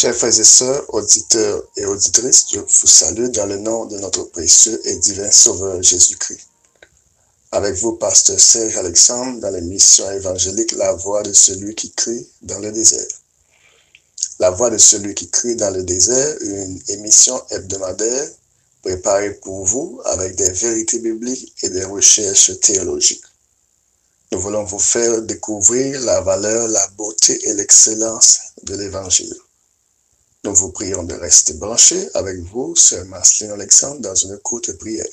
Chers frères et sœurs, auditeurs et auditrices, je vous salue dans le nom de notre précieux et divin Sauveur Jésus-Christ. Avec vous, pasteur Serge Alexandre, dans l'émission évangélique La voix de celui qui crie dans le désert. La voix de celui qui crie dans le désert, une émission hebdomadaire préparée pour vous avec des vérités bibliques et des recherches théologiques. Nous voulons vous faire découvrir la valeur, la beauté et l'excellence de l'Évangile. Nous vous prions de rester branchés avec vous, Sœur Marceline Alexandre, dans une courte prière.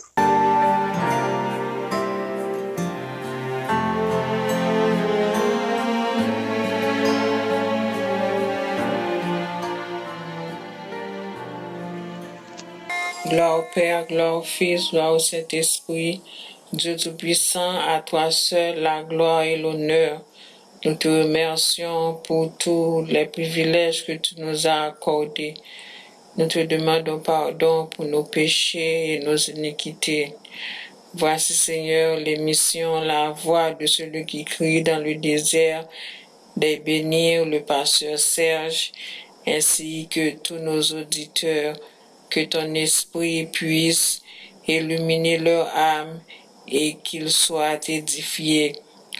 Gloire au Père, gloire au Fils, gloire au Saint-Esprit, Dieu Tout-Puissant, à toi seul la gloire et l'honneur. Nous te remercions pour tous les privilèges que tu nous as accordés. Nous te demandons pardon pour nos péchés et nos iniquités. Voici, Seigneur, l'émission La voix de celui qui crie dans le désert, des bénir le pasteur Serge, ainsi que tous nos auditeurs, que ton esprit puisse illuminer leur âme et qu'ils soient édifiés.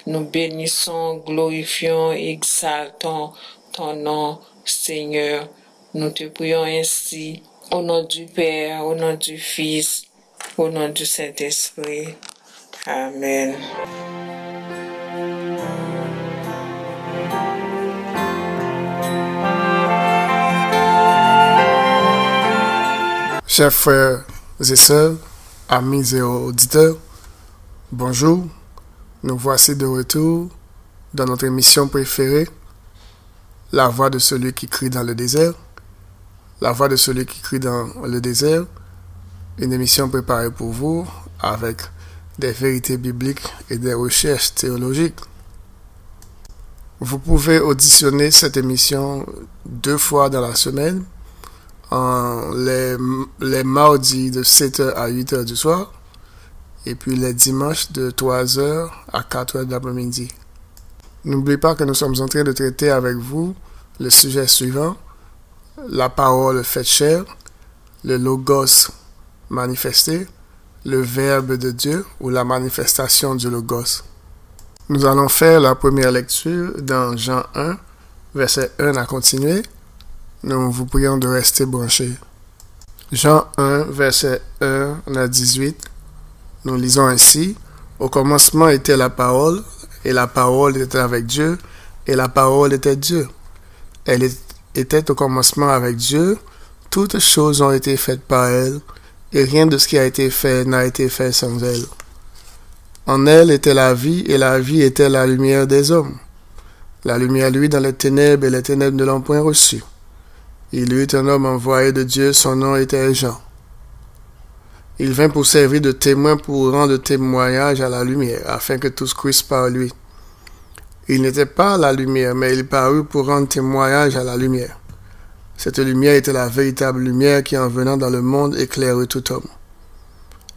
Nous bénissons, glorifions, exaltons ton nom, Seigneur. Nous te prions ainsi, au nom du Père, au nom du Fils, au nom du Saint-Esprit. Amen. Chers frères et sœurs, amis et auditeurs, bonjour. Nous voici de retour dans notre émission préférée, La voix de celui qui crie dans le désert. La voix de celui qui crie dans le désert, une émission préparée pour vous avec des vérités bibliques et des recherches théologiques. Vous pouvez auditionner cette émission deux fois dans la semaine, les, les mardis de 7h à 8h du soir, et puis les dimanches de 3h à 4h de l'après-midi. N'oubliez pas que nous sommes en train de traiter avec vous le sujet suivant, la parole faite chair, le logos manifesté, le verbe de Dieu ou la manifestation du logos. Nous allons faire la première lecture dans Jean 1, verset 1 à continuer. Nous vous prions de rester branchés. Jean 1, verset 1 à 18. Nous lisons ainsi. Au commencement était la parole, et la parole était avec Dieu, et la parole était Dieu. Elle était au commencement avec Dieu. Toutes choses ont été faites par elle, et rien de ce qui a été fait n'a été fait sans elle. En elle était la vie, et la vie était la lumière des hommes. La lumière, lui, dans les ténèbres, et les ténèbres ne l'ont point reçue. Il eut un homme envoyé de Dieu, son nom était Jean. Il vint pour servir de témoin pour rendre témoignage à la lumière, afin que tous crissent par lui. Il n'était pas la lumière, mais il parut pour rendre témoignage à la lumière. Cette lumière était la véritable lumière qui, en venant dans le monde, éclairait tout homme.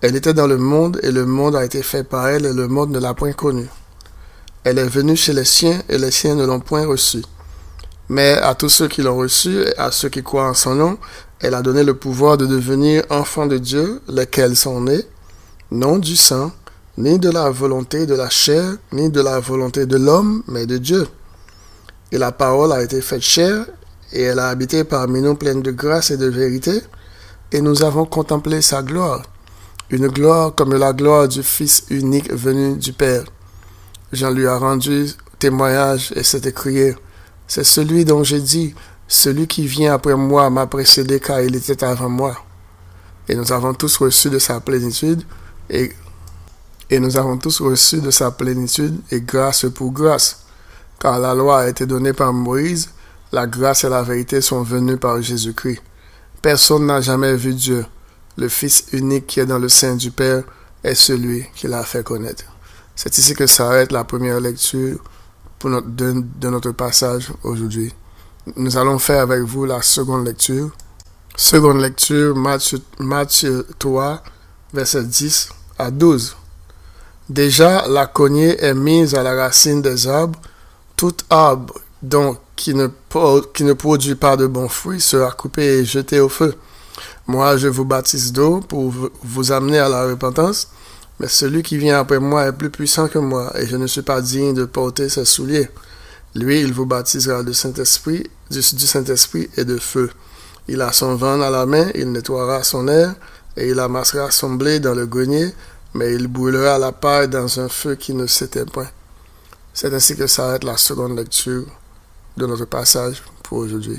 Elle était dans le monde, et le monde a été fait par elle, et le monde ne l'a point connue. Elle est venue chez les siens, et les siens ne l'ont point reçue. Mais à tous ceux qui l'ont reçue, et à ceux qui croient en son nom, elle a donné le pouvoir de devenir enfants de Dieu, lesquels sont nés, non du sang, ni de la volonté de la chair, ni de la volonté de l'homme, mais de Dieu. Et la parole a été faite chair, et elle a habité parmi nous pleine de grâce et de vérité, et nous avons contemplé sa gloire, une gloire comme la gloire du Fils unique venu du Père. Jean lui a rendu témoignage et s'est écrié, c'est celui dont j'ai dit, celui qui vient après moi m'a précédé car il était avant moi. Et nous avons tous reçu de sa plénitude et, nous avons tous reçu de sa plénitude et grâce pour grâce. Car la loi a été donnée par Moïse, la grâce et la vérité sont venues par Jésus-Christ. Personne n'a jamais vu Dieu. Le Fils unique qui est dans le sein du Père est celui qui l'a fait connaître. C'est ici que s'arrête la première lecture pour de notre passage aujourd'hui. Nous allons faire avec vous la seconde lecture. Seconde lecture, Matthieu, Matthieu 3, verset 10 à 12. Déjà, la cognée est mise à la racine des arbres. Tout arbre, donc, qui ne, qui ne produit pas de bons fruits sera coupé et jeté au feu. Moi, je vous baptise d'eau pour vous amener à la repentance, mais celui qui vient après moi est plus puissant que moi, et je ne suis pas digne de porter ses souliers. Lui, il vous baptisera du Saint-Esprit, du, Saint-Esprit et de feu. Il a son vent à la main, il nettoiera son air, et il amassera son blé dans le grenier, mais il brûlera la paille dans un feu qui ne s'éteint point. C'est ainsi que s'arrête la seconde lecture de notre passage pour aujourd'hui.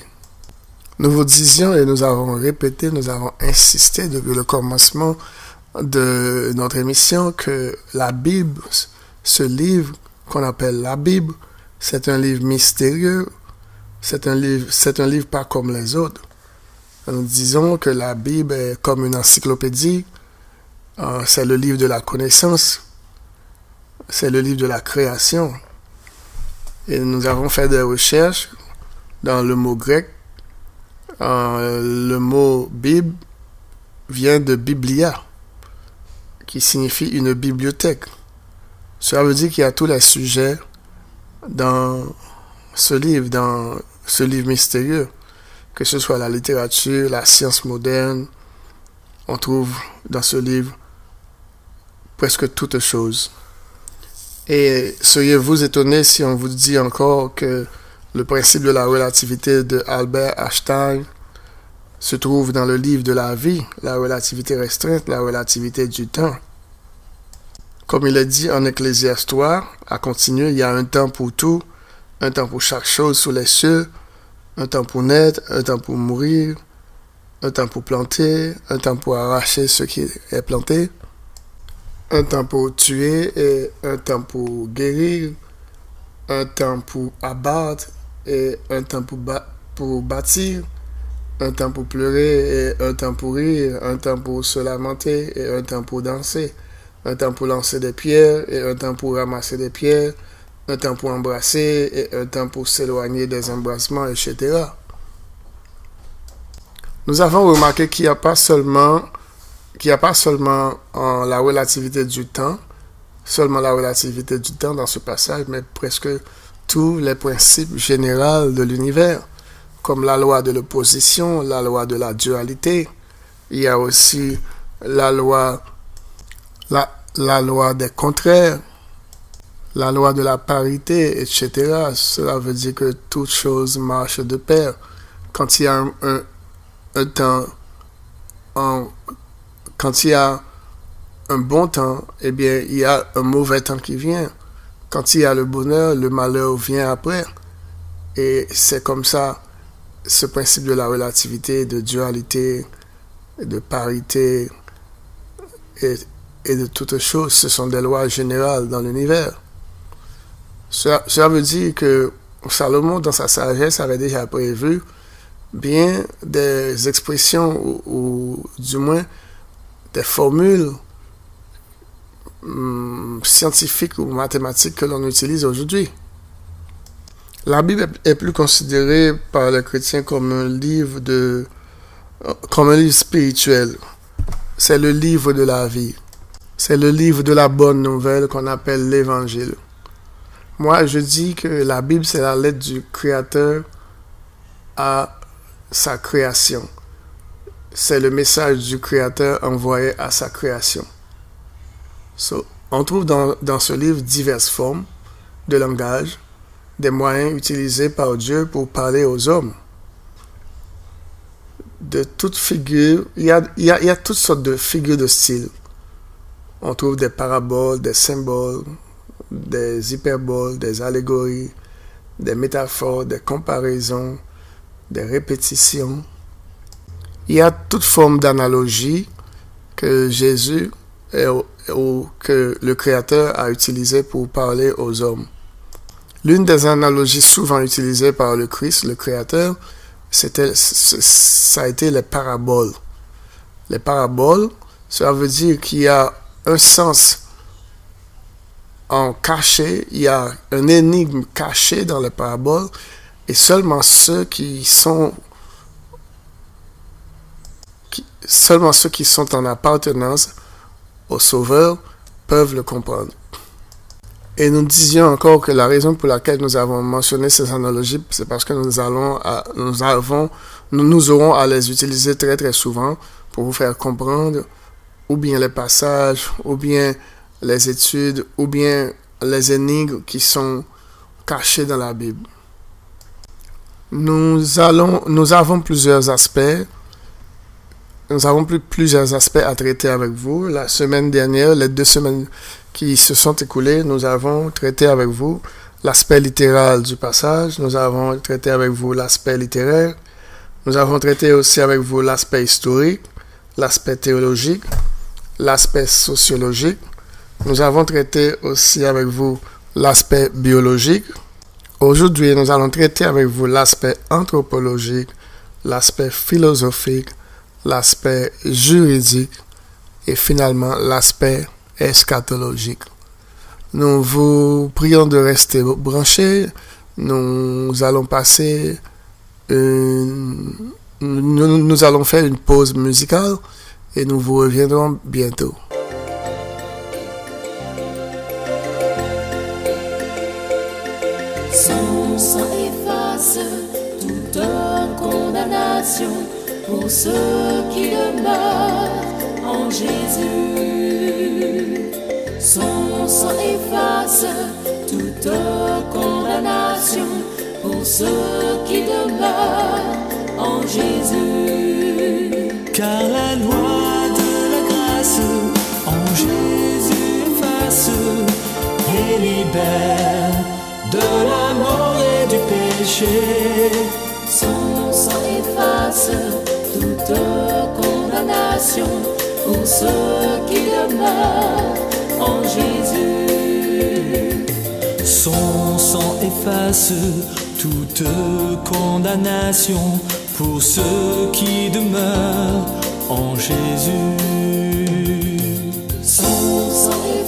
Nous vous disions et nous avons répété, nous avons insisté depuis le commencement de notre émission que la Bible, ce livre qu'on appelle la Bible, c'est un livre mystérieux, c'est un livre, pas comme les autres. Nous disons que la Bible est comme une encyclopédie, euh, c'est le livre de la connaissance, c'est le livre de la création. Et nous avons fait des recherches dans le mot grec. Euh, le mot Bible vient de Biblia, qui signifie une bibliothèque. Cela veut dire qu'il y a tous les sujets dans ce livre, dans ce livre mystérieux, que ce soit la littérature, la science moderne, on trouve dans ce livre presque toutes choses. Et seriez-vous étonné si on vous dit encore que le principe de la relativité de Albert Einstein se trouve dans le livre de la vie, la relativité restreinte, la relativité du temps? Comme il est dit en Ecclésiastoire, à continuer, il y a un temps pour tout, un temps pour chaque chose sous les cieux, un temps pour naître, un temps pour mourir, un temps pour planter, un temps pour arracher ce qui est planté, un temps pour tuer et un temps pour guérir, un temps pour abattre et un temps pour, pour bâtir, un temps pour pleurer et un temps pour rire, un temps pour se lamenter et un temps pour danser, un temps pour lancer des pierres et un temps pour ramasser des pierres, un temps pour embrasser et un temps pour s'éloigner des embrassements, etc. Nous avons remarqué qu'il n'y a pas seulement qu'il a pas seulement en la relativité du temps, seulement la relativité du temps dans ce passage, mais presque tous les principes généraux de l'univers, comme la loi de l'opposition, la loi de la dualité. Il y a aussi la loi, la, la loi des contraires, la loi de la parité, etc. Cela veut dire que toute chose marche de pair. Quand il y a un, un, temps quand il y a un bon temps, eh bien, il y a un mauvais temps qui vient. Quand il y a le bonheur, le malheur vient après. Et c'est comme ça, ce principe de la relativité, de dualité, de parité de toutes choses, ce sont des lois générales dans l'univers. Cela, veut dire que Salomon, dans sa sagesse, avait déjà prévu bien des expressions ou du moins des formules hum, scientifiques ou mathématiques que l'on utilise aujourd'hui. La Bible est plus considérée par les chrétiens comme un livre de, comme un livre spirituel. C'est le livre de la vie. C'est le livre de la bonne nouvelle qu'on appelle l'évangile. Moi, je dis que la Bible, c'est la lettre du Créateur à sa création c'est le message du Créateur envoyé à sa création. on trouve dans, ce livre diverses formes de langage, des moyens utilisés par Dieu pour parler aux hommes. De y a, il y a toutes sortes de figures de style. On trouve des paraboles, des symboles, des hyperboles, des allégories, des métaphores, des comparaisons, des répétitions, il y a toute forme d'analogie que Jésus ou que le Créateur a utilisé pour parler aux hommes. L'une des analogies souvent utilisées par le Christ, le Créateur, c'était, ça a été les paraboles. Les paraboles, ça veut dire qu'il y a un sens en caché, il y a un énigme caché dans les paraboles, et seulement ceux qui sont Seulement ceux qui sont en appartenance au Sauveur peuvent le comprendre. Et nous disions encore que la raison pour laquelle nous avons mentionné ces analogies, c'est parce que nous allons, nous avons, nous, nous aurons à les utiliser très très souvent pour vous faire comprendre ou bien les passages, ou bien les études, ou bien les énigmes qui sont cachées dans la Bible. Nous allons, nous avons plusieurs aspects. Nous avons plusieurs aspects à traiter avec vous. La semaine dernière, les deux semaines qui se sont écoulées, nous avons traité avec vous l'aspect littéral du passage. Nous avons traité avec vous l'aspect littéraire. Nous avons traité aussi avec vous l'aspect historique, l'aspect théologique, l'aspect sociologique. Nous avons traité aussi avec vous l'aspect biologique. Aujourd'hui, nous allons traiter avec vous l'aspect anthropologique, l'aspect philosophique, l'aspect juridique et finalement l'aspect eschatologique. Nous vous prions de rester branchés. Nous allons passer une... nous allons faire une pause musicale et nous vous reviendrons bientôt. Son sang efface toute condamnation pour ceux qui demeurent en Jésus. Son sang efface toute condamnation pour ceux qui demeurent en Jésus. Car la loi Jésus efface et libère de la mort et du péché. Son sang efface toute condamnation pour ceux qui demeurent en Jésus. Son sang efface toute condamnation pour ceux qui demeurent en Jésus.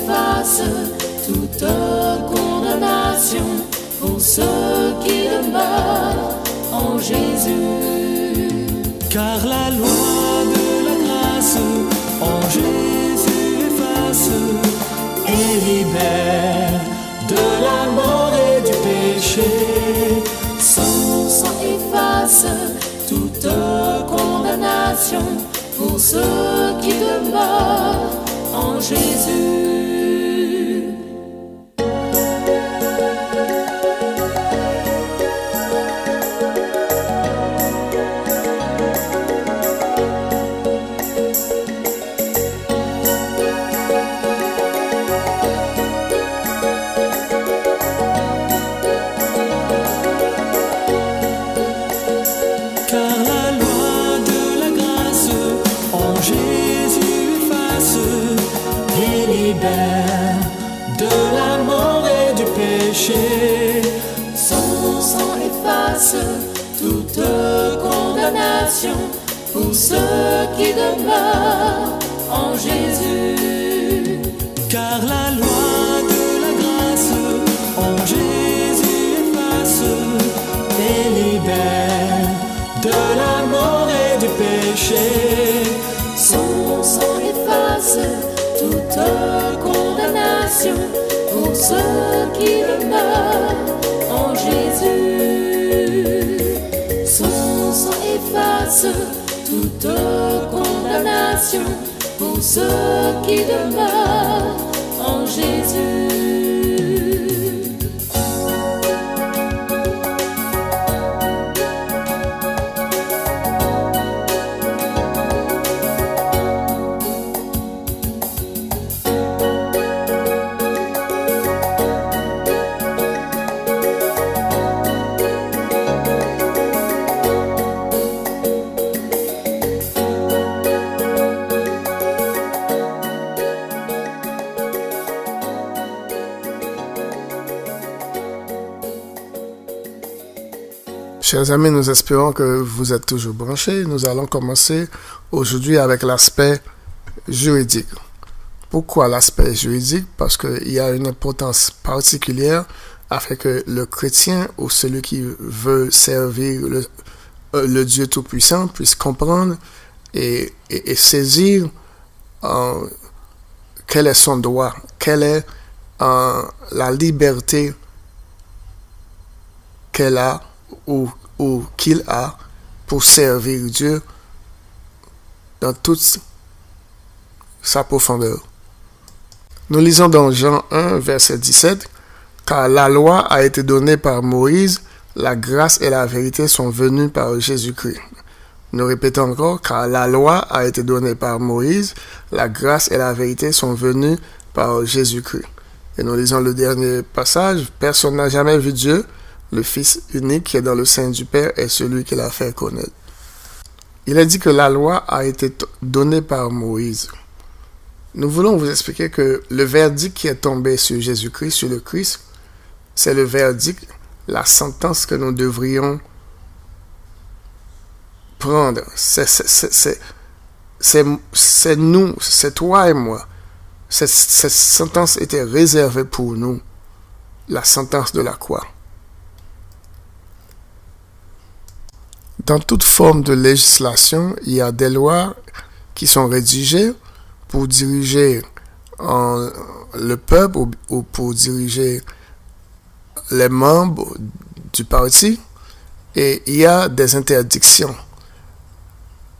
Efface toute condamnation pour ceux qui demeurent en Jésus. Car la loi de la grâce en Jésus efface et libère de la mort et du péché. Son sang efface toute condamnation pour ceux qui demeurent en Jésus. Pour ceux qui demeurent en Jésus. Car la loi de la grâce en Jésus efface et libère de la mort et du péché. Son sang efface toute condamnation pour ceux qui demeurent en Jésus. Efface toute condamnation pour ceux qui demeurent en Jésus. Chers amis, nous espérons que vous êtes toujours branchés. Nous allons commencer aujourd'hui avec l'aspect juridique. Pourquoi l'aspect juridique? Parce qu'il y a une importance particulière afin que le chrétien ou celui qui veut servir le, euh, Dieu Tout-Puissant puisse comprendre et, et, saisir euh, quel est son droit, quel est euh, la liberté qu'elle a ou, ou qu'il a pour servir Dieu dans toute sa profondeur. Nous lisons dans Jean 1, verset 17, car la loi a été donnée par Moïse, la grâce et la vérité sont venues par Jésus-Christ. Nous répétons encore, car la loi a été donnée par Moïse, la grâce et la vérité sont venues par Jésus-Christ. Et nous lisons le dernier passage, personne n'a jamais vu Dieu, le Fils unique qui est dans le sein du Père est celui qui l'a fait connaître. Il a dit que la loi a été donnée par Moïse. Nous voulons vous expliquer que le verdict qui est tombé sur Jésus-Christ, sur le Christ, c'est le verdict, la sentence que nous devrions prendre. C'est nous, c'est toi et moi. Cette, cette sentence était réservée pour nous. La sentence de la croix. Dans toute forme de législation, il y a des lois qui sont rédigées pour diriger le peuple ou, ou, pour diriger les membres du parti et il y a des interdictions.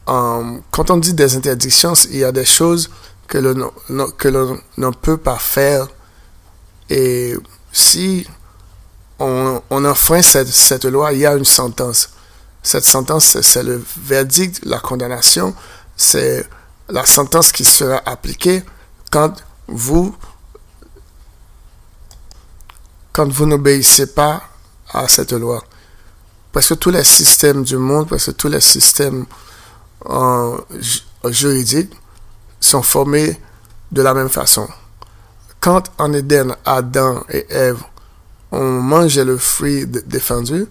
Quand on dit des interdictions, il y a des choses que l'on ne peut pas faire et si on, enfreint cette loi, il y a une sentence. Cette sentence, c'est le verdict, la condamnation, c'est la sentence qui sera appliquée quand vous n'obéissez pas à cette loi. Parce que tous les systèmes du monde, parce que tous les systèmes euh, juridiques sont formés de la même façon. Quand en Éden, Adam et Ève ont mangé le fruit défendu,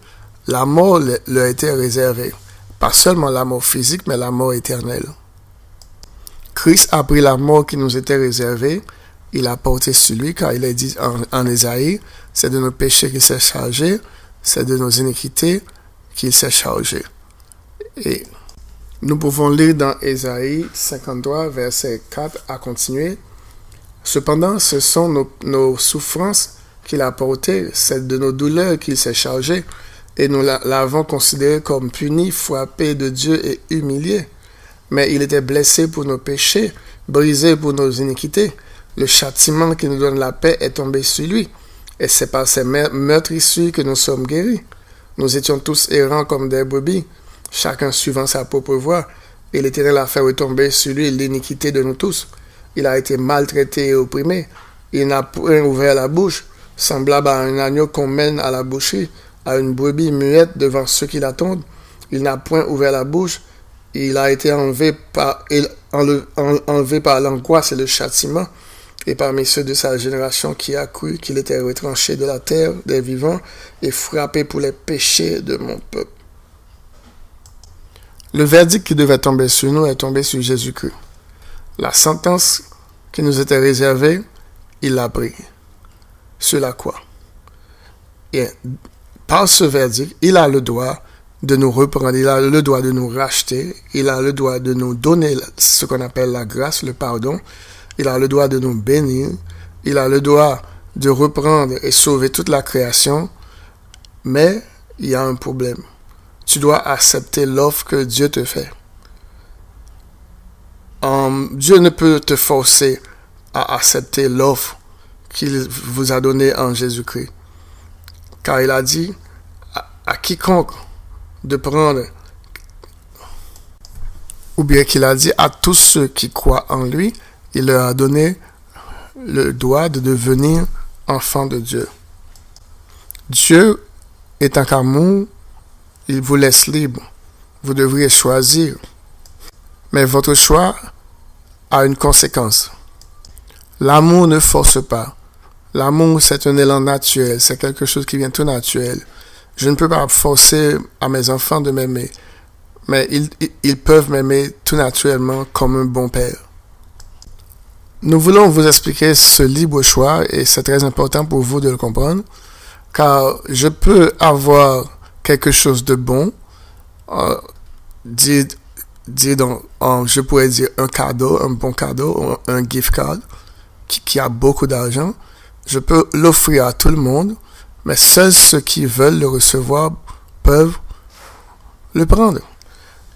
la mort leur était réservée. Pas seulement la mort physique, mais la mort éternelle. Christ a pris la mort qui nous était réservée, il a porté sur lui, car il est dit en, en Ésaïe, c'est de nos péchés qu'il s'est chargé, c'est de nos iniquités qu'il s'est chargé. Et nous pouvons lire dans Ésaïe 53, verset 4 à continuer. Cependant, ce sont nos, nos souffrances qu'il a portées, c'est de nos douleurs qu'il s'est chargé et nous l'avons considéré comme puni, frappé de Dieu et humilié. Mais il était blessé pour nos péchés, brisé pour nos iniquités. Le châtiment qui nous donne la paix est tombé sur lui. Et c'est par ces meurtrissures que nous sommes guéris. Nous étions tous errants comme des brebis, chacun suivant sa propre voie. Et l'Éternel a fait retomber sur lui l'iniquité de nous tous. Il a été maltraité et opprimé. Il n'a point ouvert la bouche, semblable à un agneau qu'on mène à la boucherie à une brebis muette devant ceux qui l'attendent. Il n'a point ouvert la bouche. Il a été enlevé par, enlevé par l'angoisse et le châtiment. Et parmi ceux de sa génération qui a cru qu'il était retranché de la terre des vivants et frappé pour les péchés de mon peuple. Le verdict qui devait tomber sur nous est tombé sur Jésus-Christ. La sentence qui nous était réservée, il l'a pris. Sur la croix. Par ce verdict, il a le droit de nous reprendre, il a le droit de nous racheter, il a le droit de nous donner ce qu'on appelle la grâce, le pardon, il a le droit de nous bénir, il a le droit de reprendre et sauver toute la création, mais il y a un problème. Tu dois accepter l'offre que Dieu te fait. Dieu ne peut te forcer à accepter l'offre qu'il vous a donnée en Jésus-Christ. Car il a dit à, quiconque de prendre, ou bien qu'il a dit à tous ceux qui croient en lui, il leur a donné le droit de devenir enfants de Dieu. Dieu est un amour, il vous laisse libre. Vous devriez choisir. Mais votre choix a une conséquence. L'amour ne force pas. L'amour, c'est un élan naturel, c'est quelque chose qui vient tout naturel. Je ne peux pas forcer à mes enfants de m'aimer, mais ils, peuvent m'aimer tout naturellement comme un bon père. Nous voulons vous expliquer ce libre choix et c'est très important pour vous de le comprendre, car je peux avoir quelque chose de bon, euh, je pourrais dire un cadeau, un bon cadeau, un gift card qui a beaucoup d'argent, Je peux l'offrir à tout le monde, mais seuls ceux qui veulent le recevoir peuvent le prendre.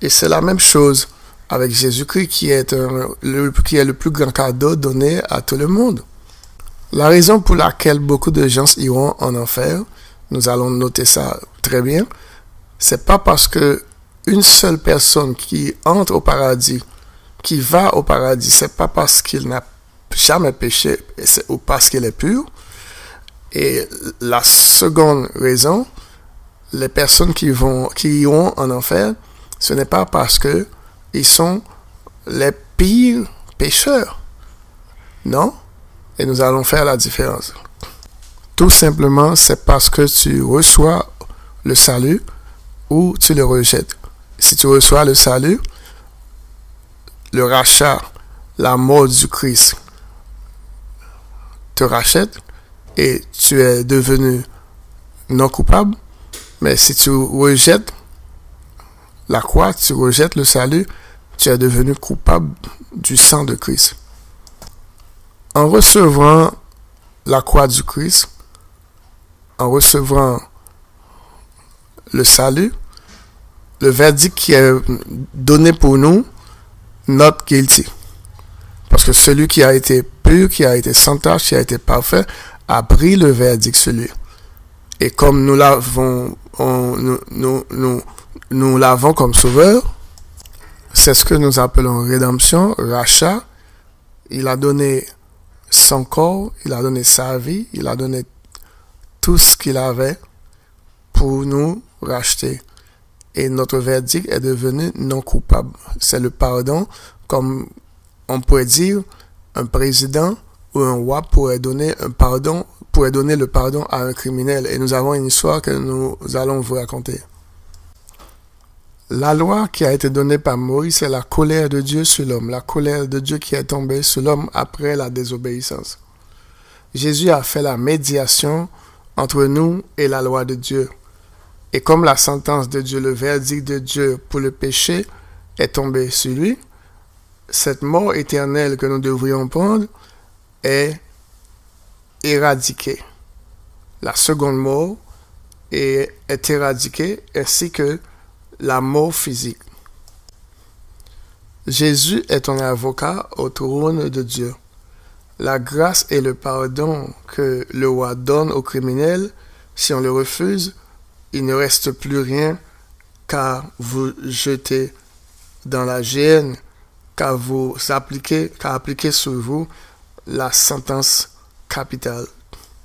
Et c'est la même chose avec Jésus-Christ qui est, le, le plus grand cadeau donné à tout le monde. La raison pour laquelle beaucoup de gens iront en enfer, nous allons noter ça très bien, c'est pas parce que une seule personne qui entre au paradis, qui va au paradis, c'est pas parce qu'il n'a jamais péché ou parce qu'il est pur. Et la seconde raison, les personnes qui vont, qui iront en enfer, ce n'est pas parce que ils sont les pires pécheurs. Non? Et nous allons faire la différence. Tout simplement, c'est parce que tu reçois le salut ou tu le rejettes. Si tu reçois le salut, le rachat, la mort du Christ te rachète et tu es devenu non coupable. Mais si tu rejettes la croix, tu rejettes le salut, tu es devenu coupable du sang de Christ. En recevant la croix du Christ, en recevant le salut, le verdict qui est donné pour nous, not guilty. Parce que celui qui a été qui a été sans tâche, qui a été parfait, a pris le verdict sur lui. Et comme nous l'avons, nous l'avons comme sauveur, c'est ce que nous appelons rédemption, rachat. Il a donné son corps, il a donné sa vie, il a donné tout ce qu'il avait pour nous racheter. Et notre verdict est devenu non coupable. C'est le pardon, comme on pourrait dire, un président ou un roi pourrait donner un pardon, pourrait donner le pardon à un criminel. Et nous avons une histoire que nous allons vous raconter. La loi qui a été donnée par Moïse, c'est la colère de Dieu sur l'homme, la colère de Dieu qui est tombée sur l'homme après la désobéissance. Jésus a fait la médiation entre nous et la loi de Dieu. Et comme la sentence de Dieu, le verdict de Dieu pour le péché est tombé sur lui, cette mort éternelle que nous devrions prendre est éradiquée. La seconde mort est, éradiquée ainsi que la mort physique. Jésus est un avocat au trône de Dieu. La grâce et le pardon que le roi donne aux criminels, si on le refuse, il ne reste plus rien qu'à vous jeter dans la gêne, qu'à vous appliquer, qu'à appliquer sur vous la sentence capitale.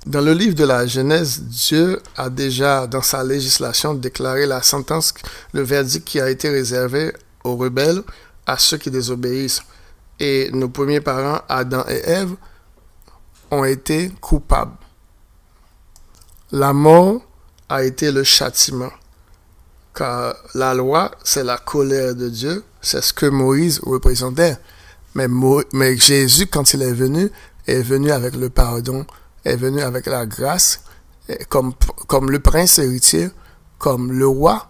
Dans le livre de la Genèse, Dieu a déjà, dans sa législation, déclaré la sentence, le verdict qui a été réservé aux rebelles, à ceux qui désobéissent. Et nos premiers parents, Adam et Ève, ont été coupables. La mort a été le châtiment. Car la loi, c'est la colère de Dieu, c'est ce que Moïse représentait. Mais, mais Jésus, quand il est venu, est venu avec le pardon est venu avec la grâce, comme, comme le prince héritier, comme le roi,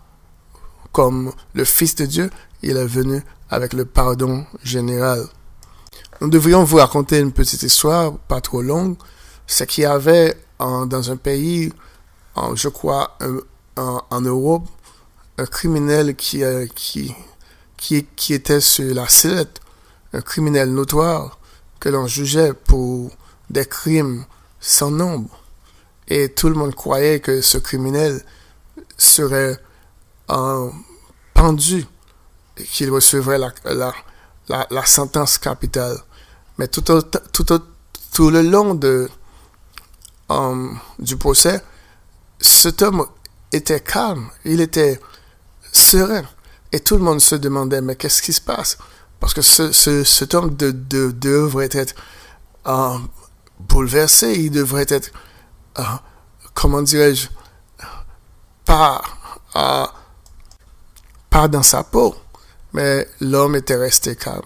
comme le Fils de Dieu, il est venu avec le pardon général. Nous devrions vous raconter une petite histoire, pas trop longue. C'est qu'il y avait dans un pays, je crois, en, Europe, un criminel qui, euh, qui, qui, qui était sur la sellette, un criminel notoire que l'on jugeait pour des crimes sans nombre. Et tout le monde croyait que ce criminel serait pendu et qu'il recevrait la, la, la, sentence capitale. Mais tout, tout, tout le long de, euh, du procès, cet homme était calme, il était serein. Et tout le monde se demandait, mais qu'est-ce qui se passe? Parce que ce, ce, cet homme de, de, devrait être euh, bouleversé, il devrait être, euh, comment dirais-je, pas, euh, pas dans sa peau. Mais l'homme était resté calme.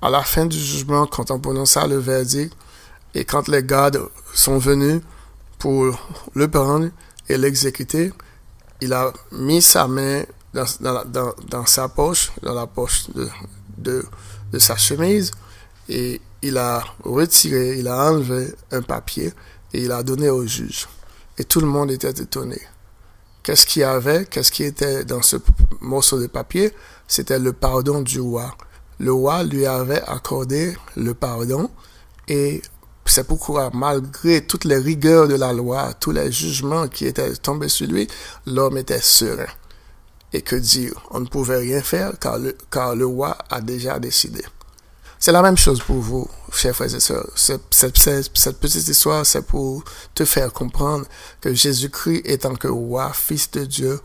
À la fin du jugement, quand on prononça le verdict, et quand les gardes sont venus pour le prendre et l'exécuter, il a mis sa main dans, sa poche, dans la poche de, de, de sa chemise, et il a retiré, il a enlevé un papier et il a donné au juge. Et tout le monde était étonné. Qu'est-ce qu'il y avait? Qu'est-ce qui était dans ce morceau de papier? C'était le pardon du roi. Le roi lui avait accordé le pardon et c'est pourquoi, malgré toutes les rigueurs de la loi, tous les jugements qui étaient tombés sur lui, l'homme était serein. Et que dire On ne pouvait rien faire car le, car le roi a déjà décidé. C'est la même chose pour vous, chers frères et sœurs. Cette, cette, petite histoire, c'est pour te faire comprendre que Jésus-Christ étant que roi, fils de Dieu,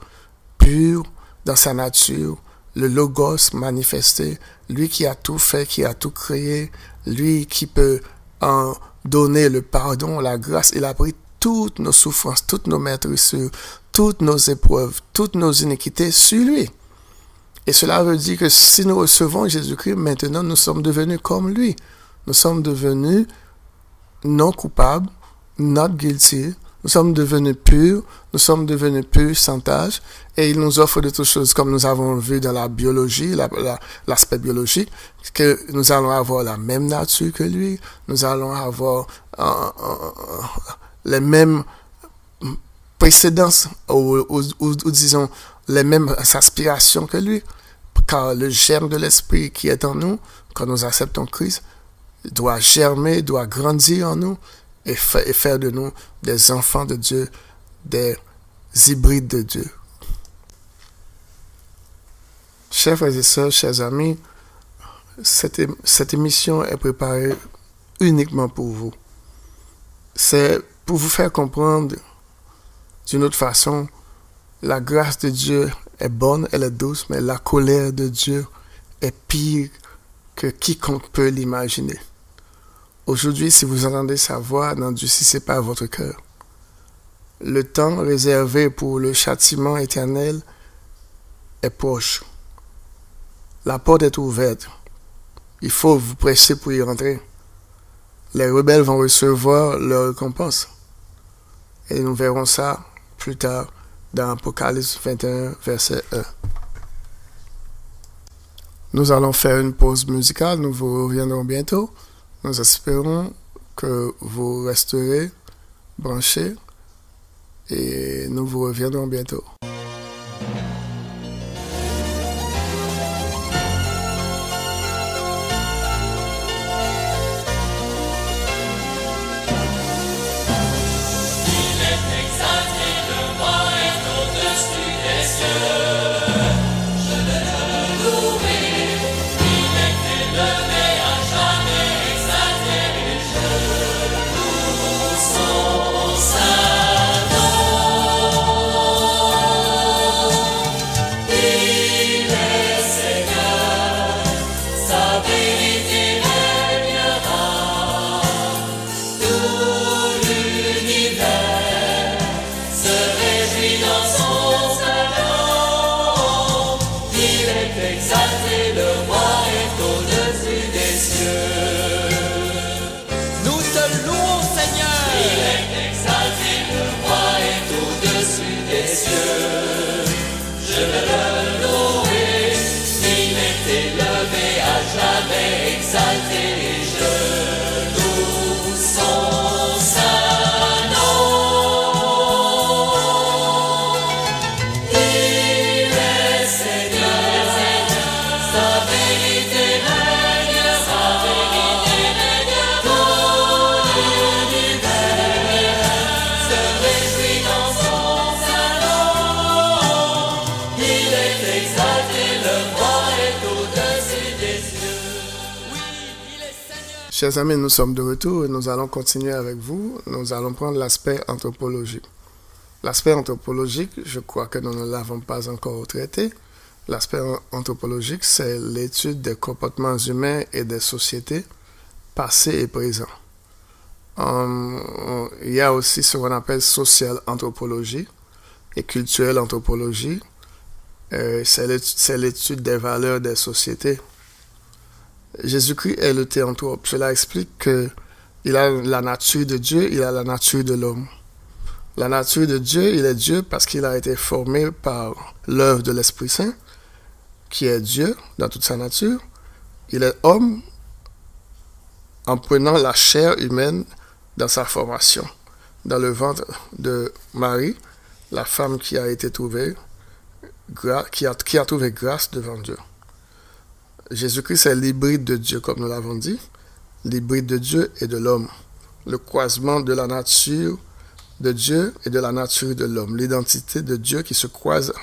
pur dans sa nature, le Logos manifesté, lui qui a tout fait, qui a tout créé, lui qui peut en donner le pardon, la grâce, il a pris toutes nos souffrances, toutes nos maîtresses, toutes nos épreuves, toutes nos iniquités sur lui. Et cela veut dire que si nous recevons Jésus-Christ, maintenant nous sommes devenus comme lui. Nous sommes devenus non coupables, not guilty. Nous sommes devenus purs, nous sommes devenus purs sans tâche, et il nous offre de toutes choses, comme nous avons vu dans la biologie, l'aspect biologique, que nous allons avoir la même nature que lui, nous allons avoir euh, euh, les mêmes précédences, ou disons les mêmes aspirations que lui, car le germe de l'esprit qui est en nous, quand nous acceptons Christ, doit germer, doit grandir en nous et, faire de nous des enfants de Dieu, des hybrides de Dieu. Chers frères et sœurs, chers amis, cette, cette émission est préparée uniquement pour vous. C'est pour vous faire comprendre d'une autre façon la grâce de Dieu est bonne, elle est douce, mais la colère de Dieu est pire que quiconque peut l'imaginer. Aujourd'hui, si vous entendez sa voix, n'endurcissez pas votre cœur. Le temps réservé pour le châtiment éternel est proche. La porte est ouverte. Il faut vous presser pour y rentrer. Les rebelles vont recevoir leur récompense. Et nous verrons ça plus tard dans Apocalypse 21, verset 1. Nous allons faire une pause musicale, nous vous reviendrons bientôt. Nous espérons que vous resterez branchés et nous vous reviendrons bientôt. Chers amis, nous sommes de retour et nous allons continuer avec vous. Nous allons prendre l'aspect anthropologique. L'aspect anthropologique, je crois que nous ne l'avons pas encore traité. L'aspect anthropologique, c'est l'étude des comportements humains et des sociétés passées et présents. Hum, il y a aussi ce qu'on appelle social anthropologie et culturelle anthropologie. Euh, c'est l'étude des valeurs des sociétés Jésus-Christ est le théanthrope. Cela explique qu'il a la nature de Dieu, il a la nature de l'homme. La nature de Dieu, il est Dieu parce qu'il a été formé par l'œuvre de l'Esprit Saint, qui est Dieu dans toute sa nature. Il est homme en prenant la chair humaine dans sa formation. dans le ventre de Marie, la femme qui a été trouvée, qui a, qui a trouvé grâce devant Dieu. Jésus-Christ est l'hybride de Dieu, comme nous l'avons dit, l'hybride de Dieu et de l'homme, le croisement de la nature de Dieu et de la nature de l'homme, l'identité de Dieu qui se croise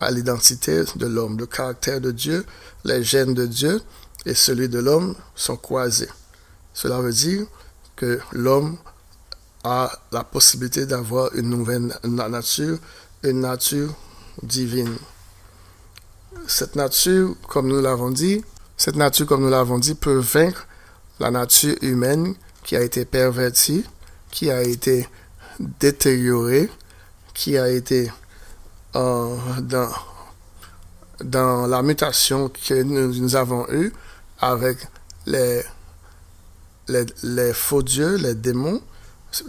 à l'identité de l'homme, le caractère de Dieu, les gènes de Dieu et celui de l'homme sont croisés. Cela veut dire que l'homme a la possibilité d'avoir une nouvelle nature, une nature divine. Cette nature, comme nous l'avons dit, cette nature, comme nous l'avons dit, peut vaincre la nature humaine qui a été pervertie, qui a été détériorée, qui a été euh, dans, dans la mutation que nous, avons eue avec les, les, faux dieux, les démons,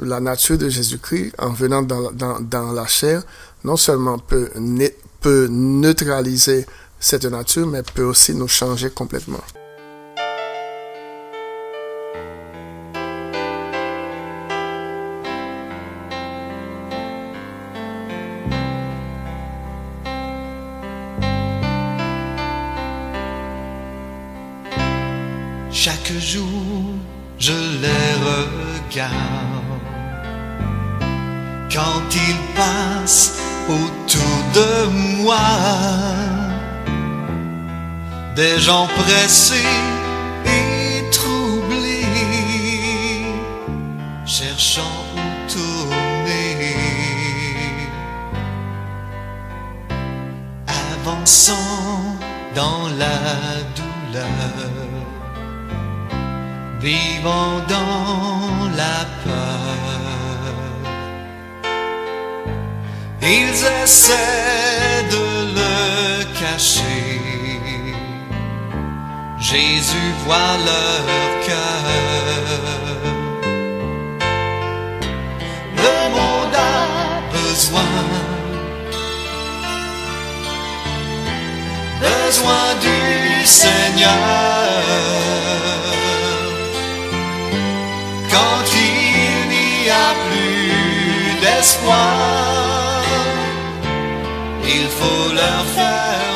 la nature de Jésus-Christ en venant dans, dans, dans, la chair, non seulement peut, peut neutraliser cette nature, mais peut aussi nous changer complètement. Chaque jour, je les regarde. Quand ils passent autour de moi, des gens pressés et troublés, cherchant où tourner, avançant dans la douleur, vivant dans la peur. Ils essaient de le cacher Jésus voit leur cœur. Le monde a besoin, besoin du Seigneur. Quand il n'y a plus d'espoir, il faut leur faire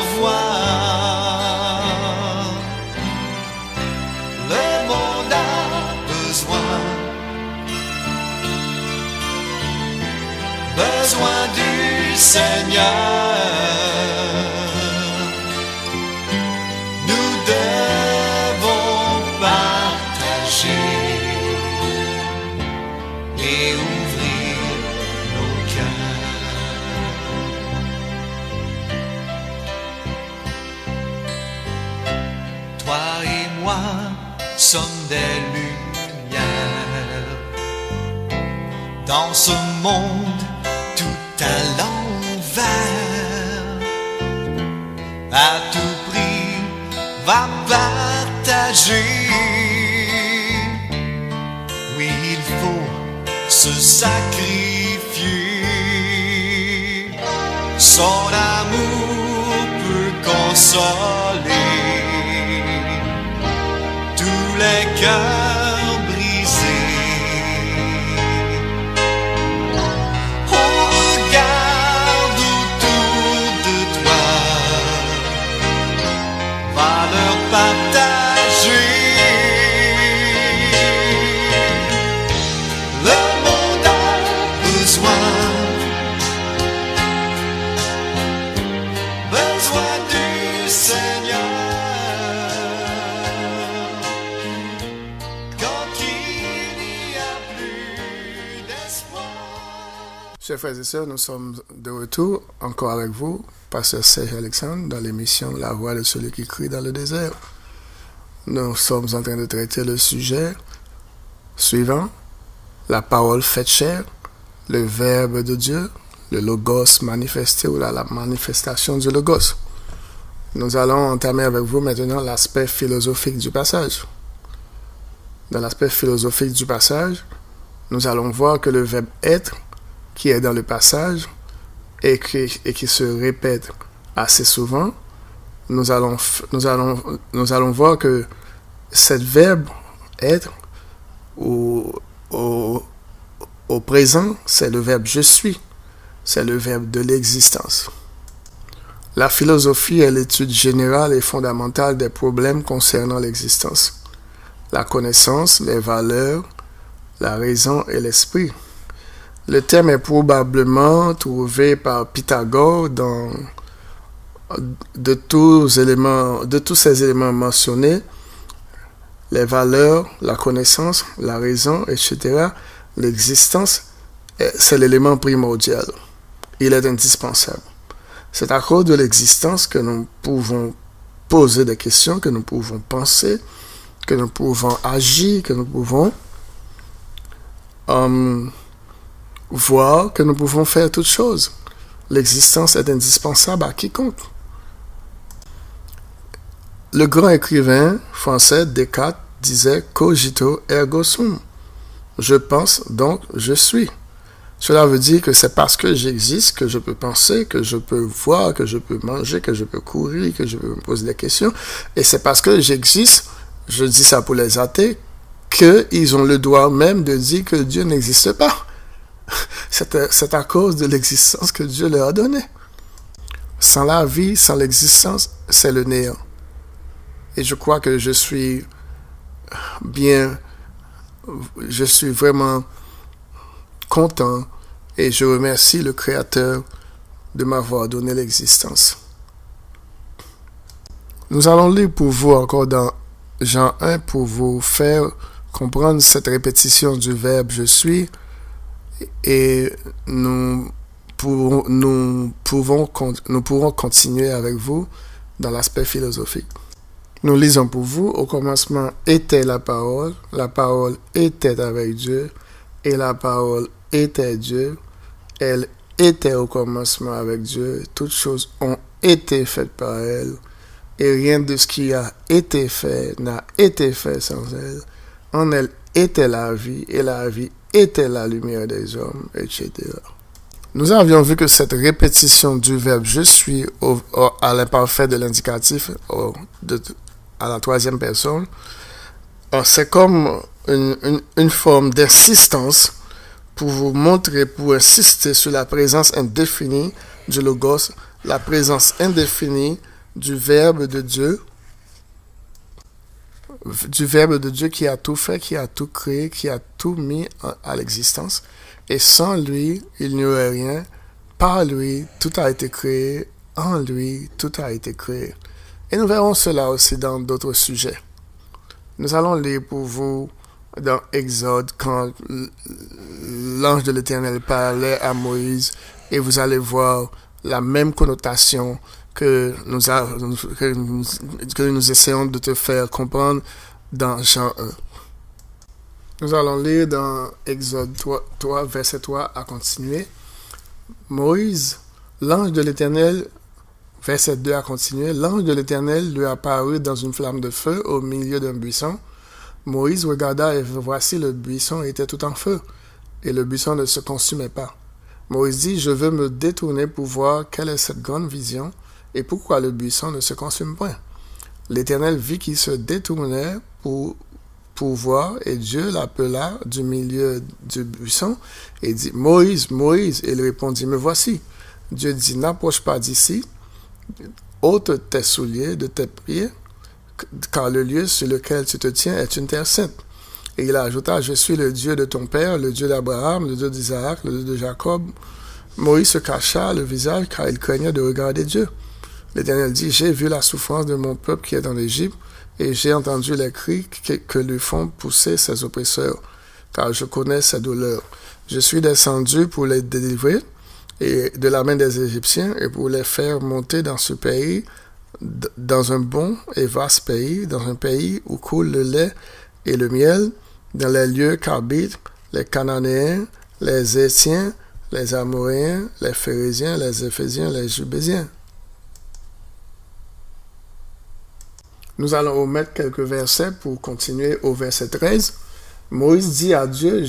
besoin du Seigneur. Lumières dans ce monde à l'envers. À tout prix, va partager. Oui, il faut se sacrifier. Son amour peut consoler frères et sœurs, nous sommes de retour encore avec vous, Pasteur Serge Alexandre, dans l'émission La voix de celui qui crie dans le désert. Nous sommes en train de traiter le sujet suivant, la parole faite chair, le verbe de Dieu, le logos manifesté ou la manifestation du logos. Nous allons entamer avec vous maintenant l'aspect philosophique du passage. Dans l'aspect philosophique du passage, nous allons voir que le verbe être qui est dans le passage et qui, se répète assez souvent, nous allons, nous allons, nous allons voir que cette verbe être ou, Au présent, c'est le verbe je suis, c'est le verbe de l'existence. La philosophie est l'étude générale et fondamentale des problèmes concernant l'existence, la connaissance, les valeurs, la raison et l'esprit. Le thème est probablement trouvé par Pythagore dans de tous, éléments, de tous ces éléments mentionnés, les valeurs, la connaissance, la raison, etc., l'existence, c'est l'élément primordial. Il est indispensable. C'est à cause de l'existence que nous pouvons poser des questions, que nous pouvons penser, que nous pouvons agir, que nous pouvons euh, voir, que nous pouvons faire toutes choses. L'existence est indispensable à quiconque. Le grand écrivain français Descartes disait cogito ergo sum. Je pense donc je suis. Cela veut dire que c'est parce que j'existe que je peux penser, que je peux voir, que je peux manger, que je peux courir, que je peux me poser des questions. Et c'est parce que j'existe, je dis ça pour les athées, qu'ils ont le droit même de dire que Dieu n'existe pas. C'est à cause de l'existence que Dieu leur a donnée. Sans la vie, sans l'existence, c'est le néant. Et je crois que je suis bien, je suis vraiment content et je remercie le Créateur de m'avoir donné l'existence. Nous allons lire pour vous encore dans Jean 1 pour vous faire comprendre cette répétition du verbe je suis et nous pourrons, nous pouvons, nous continuer avec vous dans l'aspect philosophique. Nous lisons pour vous, au commencement était la parole, la parole était avec Dieu, et la parole était Dieu. Elle était au commencement avec Dieu. Toutes choses ont été faites par elle, et rien de ce qui a été fait n'a été fait sans elle. En elle était la vie, et la vie était la lumière des hommes, etc. Nous avions vu que cette répétition du verbe je suis à l'imparfait de l'indicatif à la troisième personne, euh, c'est comme une, une, forme d'insistance pour vous montrer, pour insister sur la présence indéfinie du Logos, la présence indéfinie du Verbe de Dieu, du Verbe de Dieu qui a tout fait, qui a tout créé, qui a tout mis à l'existence. Et sans lui, il n'y aurait rien. Par lui, tout a été créé. En lui, tout a été créé. Et nous verrons cela aussi dans d'autres sujets. Nous allons lire pour vous dans Exode quand l'ange de l'Éternel parlait à Moïse et vous allez voir la même connotation que nous, que nous, essayons de te faire comprendre dans Jean 1. Nous allons lire dans Exode 3, 3 verset 3 à continuer. Moïse, l'ange de l'Éternel Verset 2 a continué. L'ange de l'Éternel lui apparut dans une flamme de feu au milieu d'un buisson. Moïse regarda et voici le buisson était tout en feu, et le buisson ne se consumait pas. Moïse dit, je veux me détourner pour voir quelle est cette grande vision, et pourquoi le buisson ne se consume point? L'Éternel vit qu'il se détournait pour, voir, et Dieu l'appela du milieu du buisson, et dit, Moïse, Moïse, il répondit, me voici. Dieu dit, n'approche pas d'ici, ôte tes souliers de tes pieds, car le lieu sur lequel tu te tiens est une terre sainte. Et il ajouta, je suis le Dieu de ton père, le Dieu d'Abraham, le Dieu d'Isaac, le Dieu de Jacob. Moïse se cacha le visage car il craignait de regarder Dieu. L'Éternel dit, j'ai vu la souffrance de mon peuple qui est dans l'Égypte, et j'ai entendu les cris que, lui font pousser ses oppresseurs, car je connais ses douleurs. Je suis descendu pour les délivrer, et de la main des Égyptiens et pour les faire monter dans ce pays, dans un bon et vaste pays, dans un pays où coule le lait et le miel, dans les lieux qu'habitent les Cananéens, les Étiens, les Amoréens, les Phérésiens, les Éphésiens, les Jubésiens. Nous allons omettre quelques versets pour continuer au verset 13. Moïse dit à Dieu,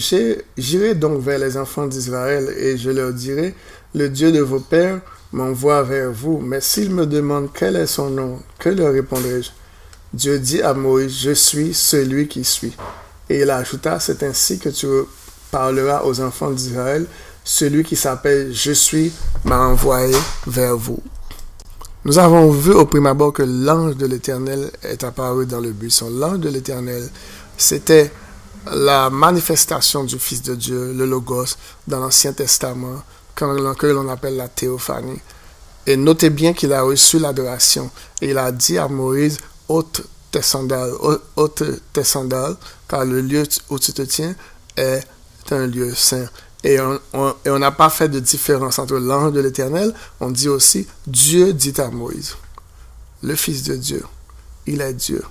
j'irai donc vers les enfants d'Israël et je leur dirai, le Dieu de vos pères m'envoie vers vous, mais s'ils me demandent quel est son nom, que leur répondrai-je? Dieu dit à Moïse, je suis celui qui suis. Et il ajouta, c'est ainsi que tu parlera aux enfants d'Israël, celui qui s'appelle Je suis m'a envoyé vers vous. Nous avons vu au prime abord que l'ange de l'Éternel est apparu dans le buisson. L'ange de l'Éternel, c'était la manifestation du Fils de Dieu, le Logos, dans l'Ancien Testament, que l'on appelle la théophanie. Et notez bien qu'il a reçu l'adoration. Il a dit à Moïse, ôte tes sandales, ôte tes sandales, car le lieu où tu te tiens est un lieu saint. Et on n'a pas fait de différence entre l'ange de l'Éternel. On dit aussi, Dieu dit à Moïse, le Fils de Dieu, il est Dieu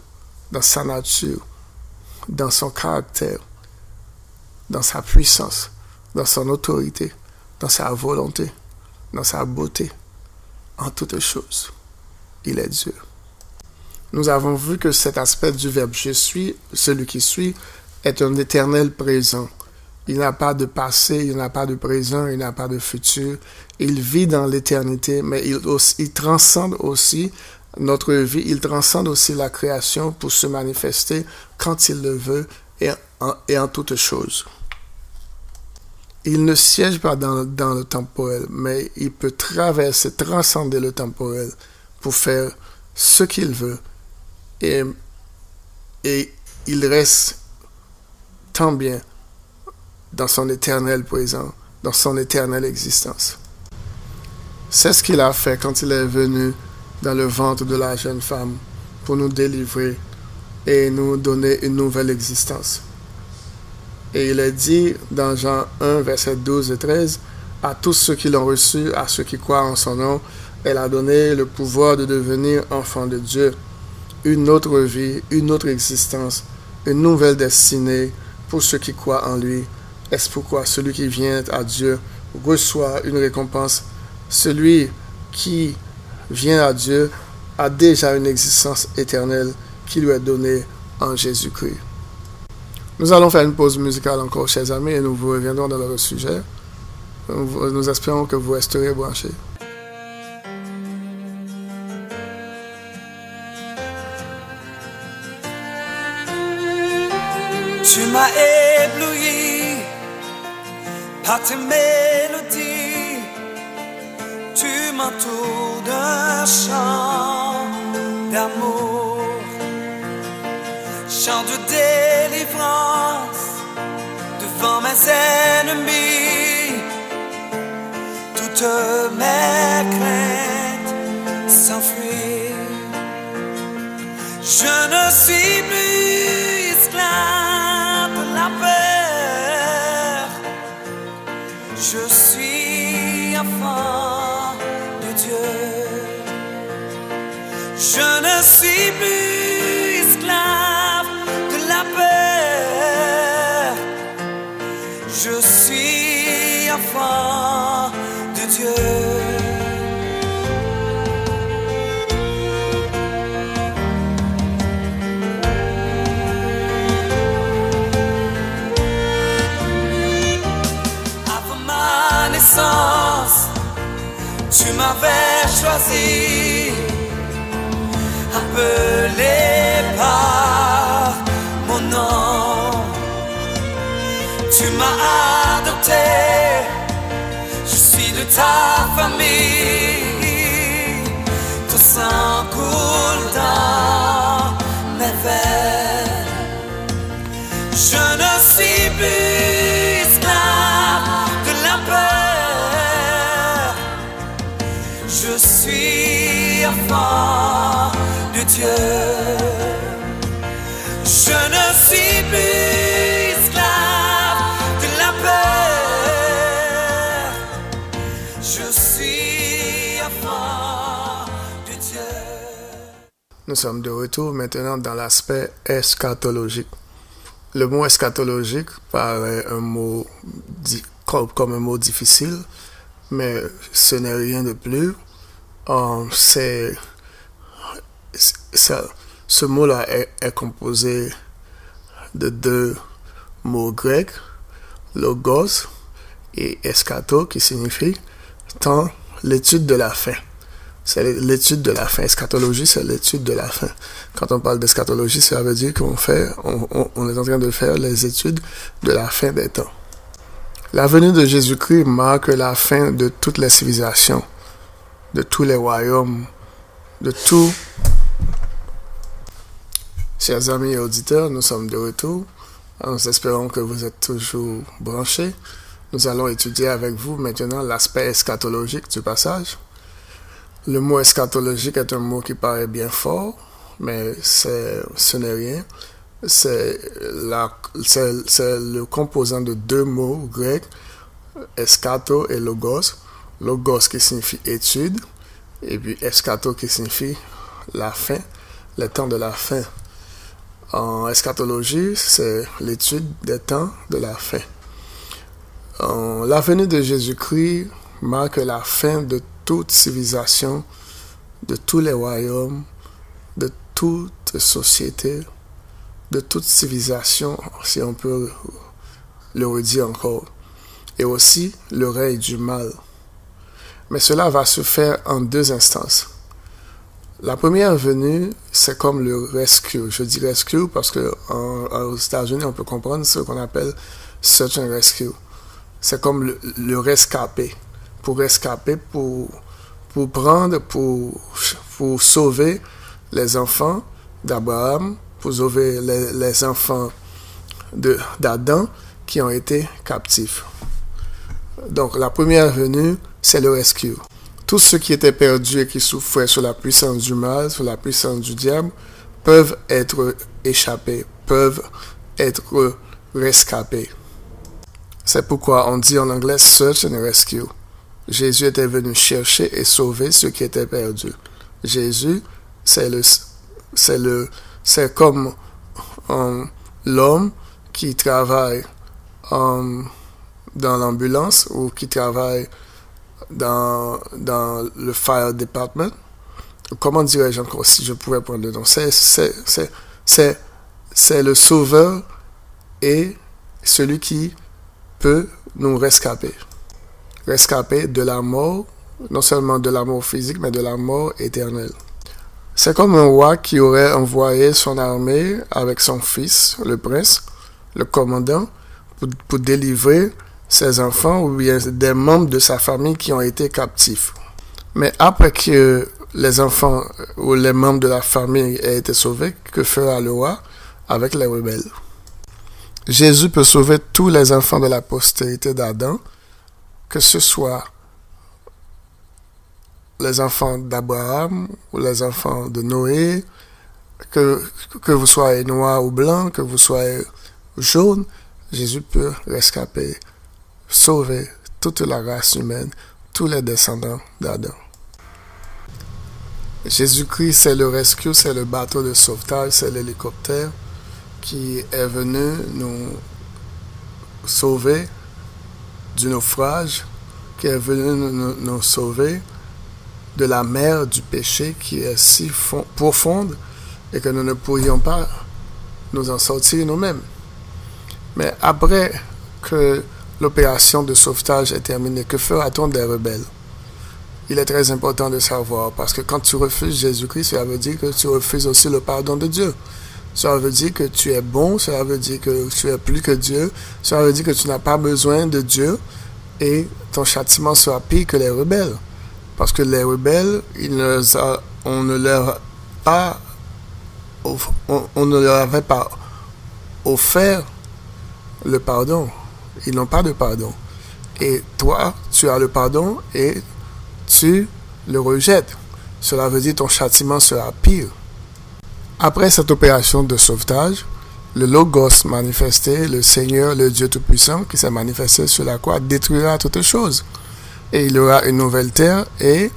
dans sa nature, dans son caractère, dans sa puissance, dans son autorité, dans sa volonté, dans sa beauté, en toutes choses. Il est Dieu. Nous avons vu que cet aspect du verbe je suis, celui qui suit, est un éternel présent. Il n'a pas de passé, il n'a pas de présent, il n'a pas de futur. Il vit dans l'éternité, mais il, transcende aussi notre vie, il transcende aussi la création pour se manifester quand il le veut et en, toutes choses. Il ne siège pas dans, le temporel, mais il peut traverser, transcender le temporel pour faire ce qu'il veut. Et il reste tant bien dans son éternel présent, dans son éternelle existence. C'est ce qu'il a fait quand il est venu dans le ventre de la jeune femme pour nous délivrer et nous donner une nouvelle existence. Et il est dit dans Jean 1, verset 12 et 13, à tous ceux qui l'ont reçu, à ceux qui croient en son nom, elle a donné le pouvoir de devenir enfants de Dieu, une autre vie, une autre existence, une nouvelle destinée pour ceux qui croient en lui. Est-ce pourquoi celui qui vient à Dieu reçoit une récompense? Celui qui vient à Dieu a déjà une existence éternelle qui lui est donnée en Jésus-Christ. Nous allons faire une pause musicale encore, chers amis, et nous vous reviendrons dans le sujet. Nous espérons que vous resterez branchés. Tu m'as ébloui par tes mélodies, tu m'entoures d'un chant d'amour, chant de délivrance devant mes ennemis, toutes mes craintes s'enfuient. Je ne suis plus esclave Je suis enfant de Dieu. Je ne suis plus tu m'avais choisi, appelé par mon nom. Tu m'as adopté, je suis de ta famille, ton sang coule dans mes veines. Je ne suis plus suis enfant de Dieu. Je ne suis plus esclave de la peur. Je suis enfant de Dieu. Nous sommes de retour maintenant dans l'aspect eschatologique. Le mot eschatologique paraît un mot comme un mot difficile, mais ce n'est rien de plus. Euh, c'est, ce mot-là est, composé de deux mots grecs, logos et eschato, qui signifie tant l'étude de la fin. C'est l'étude de la fin. Eschatologie, c'est l'étude de la fin. Quand on parle d'eschatologie, ça veut dire qu'on fait, on est en train de faire les études de la fin des temps. La venue de Jésus-Christ marque la fin de toutes les civilisations, de tous les royaumes, de tout. Chers amis et auditeurs, nous sommes de retour. Nous espérons que vous êtes toujours branchés. Nous allons étudier avec vous maintenant l'aspect eschatologique du passage. Le mot eschatologique est un mot qui paraît bien fort, mais ce n'est rien. C'est le composant de deux mots grecs, eschato et logos. Logos qui signifie étude, et puis eschato qui signifie la fin, le temps de la fin. En eschatologie, c'est l'étude des temps de la fin. La venue de Jésus-Christ marque la fin de toute civilisation, de tous les royaumes, de toute société, de toute civilisation, si on peut le redire encore, et aussi le règne du mal. Mais cela va se faire en deux instances. La première venue, c'est comme le rescue. Je dis rescue parce que aux États-Unis, on peut comprendre ce qu'on appelle search and rescue. C'est comme le, rescapé. Pour rescaper, pour, prendre, pour, pour sauver les enfants d'Abraham, pour sauver les, les enfants d'Adam qui ont été captifs. Donc la première venue, c'est le rescue. Tous ceux qui étaient perdus et qui souffraient sous la puissance du mal, sous la puissance du diable, peuvent être échappés, peuvent être rescapés. C'est pourquoi on dit en anglais search and rescue. Jésus était venu chercher et sauver ceux qui étaient perdus. Jésus, c'est le, c'est le, c'est comme um, l'homme qui travaille um, dans l'ambulance ou qui travaille dans, dans le fire department. Comment dirais-je encore si je pouvais prendre le nom? C'est, c'est, c'est, le sauveur et celui qui peut nous rescaper. Rescaper de la mort, non seulement de la mort physique, mais de la mort éternelle. C'est comme un roi qui aurait envoyé son armée avec son fils, le prince, le commandant, pour, pour délivrer ses enfants ou bien des membres de sa famille qui ont été captifs. Mais après que les enfants ou les membres de la famille aient été sauvés, que fera le roi avec les rebelles? Jésus peut sauver tous les enfants de la postérité d'Adam, que ce soit les enfants d'Abraham ou les enfants de Noé, que, que vous soyez noir ou blanc, que vous soyez jaune, Jésus peut rescaper sauver toute la race humaine, tous les descendants d'Adam. Jésus-Christ, c'est le rescue, c'est le bateau de sauvetage, c'est l'hélicoptère qui est venu nous sauver du naufrage, qui est venu nous, sauver de la mer du péché qui est si profonde et que nous ne pourrions pas nous en sortir nous-mêmes. Mais après que l'opération de sauvetage est terminée, que fera-t-on des rebelles? Il est très important de savoir parce que quand tu refuses Jésus-Christ, cela veut dire que tu refuses aussi le pardon de Dieu. Cela veut dire que tu es bon, cela veut dire que tu es plus que Dieu, cela veut dire que tu n'as pas besoin de Dieu et ton châtiment sera pire que les rebelles. Parce que les rebelles, on ne leur pas, on ne leur avait pas offert le pardon ils n'ont pas de pardon. Et toi, tu as le pardon et tu le rejettes. Cela veut dire ton châtiment sera pire. Après cette opération de sauvetage, le Logos manifesté, le Seigneur, le Dieu Tout-Puissant, qui s'est manifesté sur la croix, détruira toutes choses. Et il y aura une nouvelle terre et